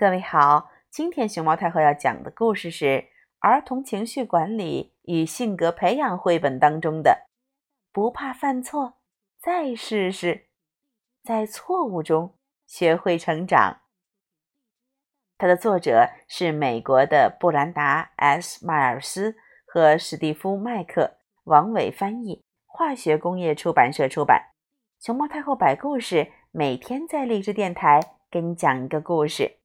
各位好，今天熊猫太后要讲的故事是《儿童情绪管理与性格培养绘本》当中的“不怕犯错，再试试，在错误中学会成长”。它的作者是美国的布兰达 ·S· 迈尔斯和史蒂夫·麦克，王伟翻译，化学工业出版社出版。熊猫太后摆故事，每天在励志电台给你讲一个故事。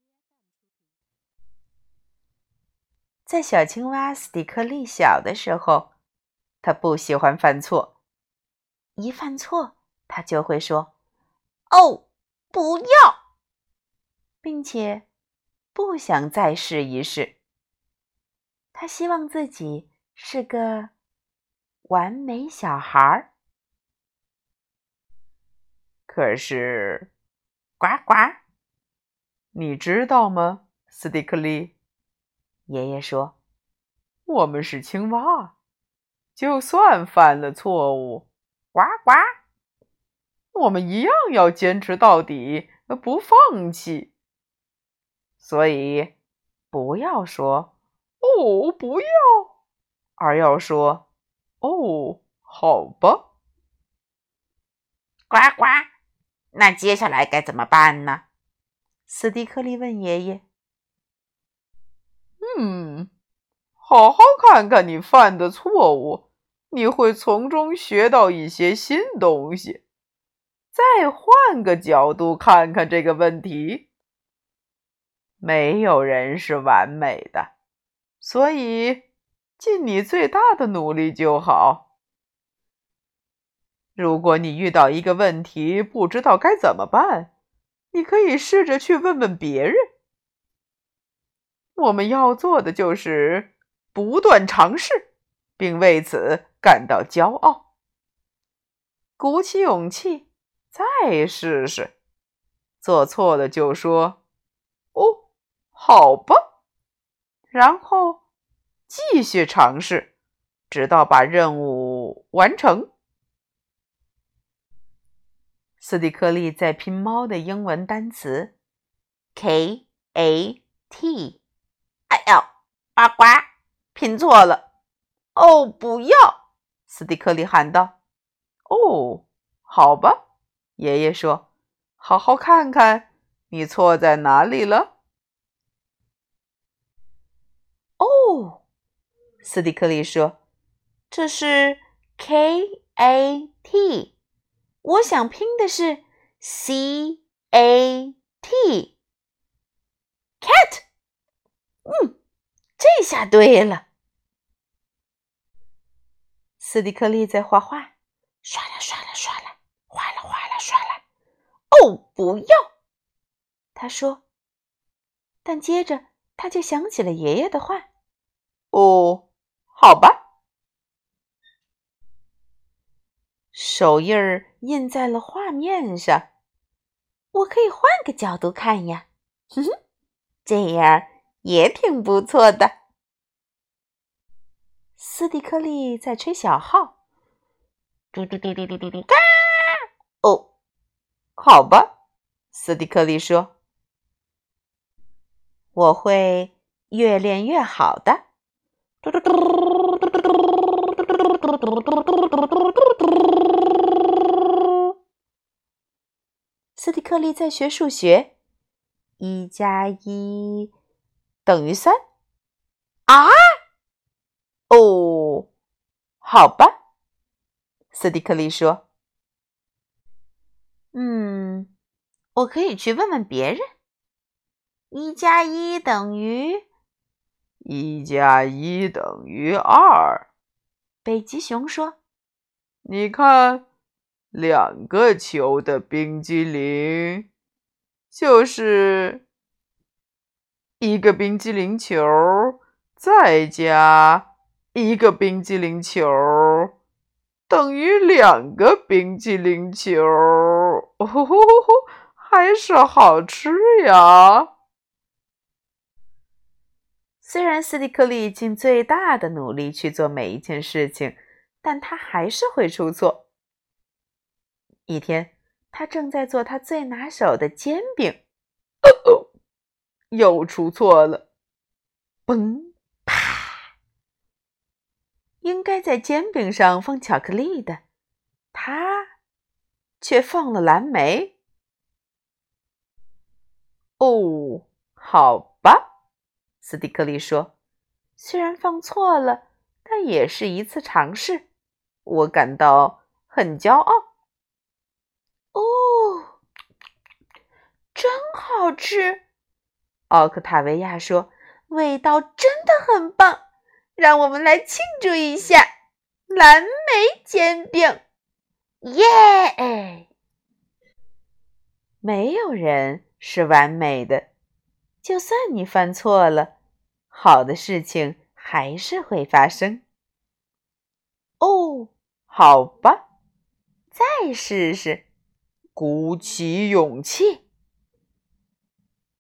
在小青蛙斯蒂克利小的时候，他不喜欢犯错。一犯错，他就会说：“哦，不要！”并且不想再试一试。他希望自己是个完美小孩儿。可是，呱呱，你知道吗，斯蒂克利？爷爷说：“我们是青蛙，就算犯了错误，呱呱，我们一样要坚持到底，不放弃。所以，不要说‘哦，不要’，而要说‘哦，好吧’。呱呱，那接下来该怎么办呢？”斯蒂克利问爷爷。嗯，好好看看你犯的错误，你会从中学到一些新东西。再换个角度看看这个问题。没有人是完美的，所以尽你最大的努力就好。如果你遇到一个问题不知道该怎么办，你可以试着去问问别人。我们要做的就是不断尝试，并为此感到骄傲。鼓起勇气，再试试。做错了就说：“哦，好吧。”然后继续尝试，直到把任务完成。斯蒂克利在拼猫的英文单词 “k a t”。呱呱，拼错了！哦，不要！斯蒂克利喊道。“哦，好吧。”爷爷说，“好好看看你错在哪里了。”哦，斯蒂克利说：“这是 K A T，我想拼的是 C A T。” T。”嗯。这下对了，斯蒂克利在画画，刷啦刷啦刷啦，画啦画啦刷啦。哦，不要！他说。但接着他就想起了爷爷的话。哦，好吧。手印儿印在了画面上，我可以换个角度看呀。哼哼，这样。也挺不错的。斯蒂克利在吹小号，嘟嘟嘟嘟嘟嘟嘟，嘎！哦，好吧，斯蒂克利说：“我会越练越好的。”嘟嘟嘟嘟嘟嘟嘟斯蒂克利在学数学，一加一。等于三啊？哦，好吧，斯蒂克利说。嗯，我可以去问问别人。一加一等于？一加一等于二。北极熊说：“你看，两个球的冰激凌就是。”一个冰激凌球，再加一个冰激凌球，等于两个冰激凌球。哦吼吼吼，还是好吃呀！虽然斯蒂克利尽最大的努力去做每一件事情，但他还是会出错。一天，他正在做他最拿手的煎饼。哦哦又出错了。嘣！应该在煎饼上放巧克力的，他却放了蓝莓。哦，好吧，斯蒂克利说：“虽然放错了，但也是一次尝试，我感到很骄傲。”哦，真好吃！奥克塔维亚说。味道真的很棒，让我们来庆祝一下蓝莓煎饼！耶！没有人是完美的，就算你犯错了，好的事情还是会发生。哦，好吧，再试试，鼓起勇气。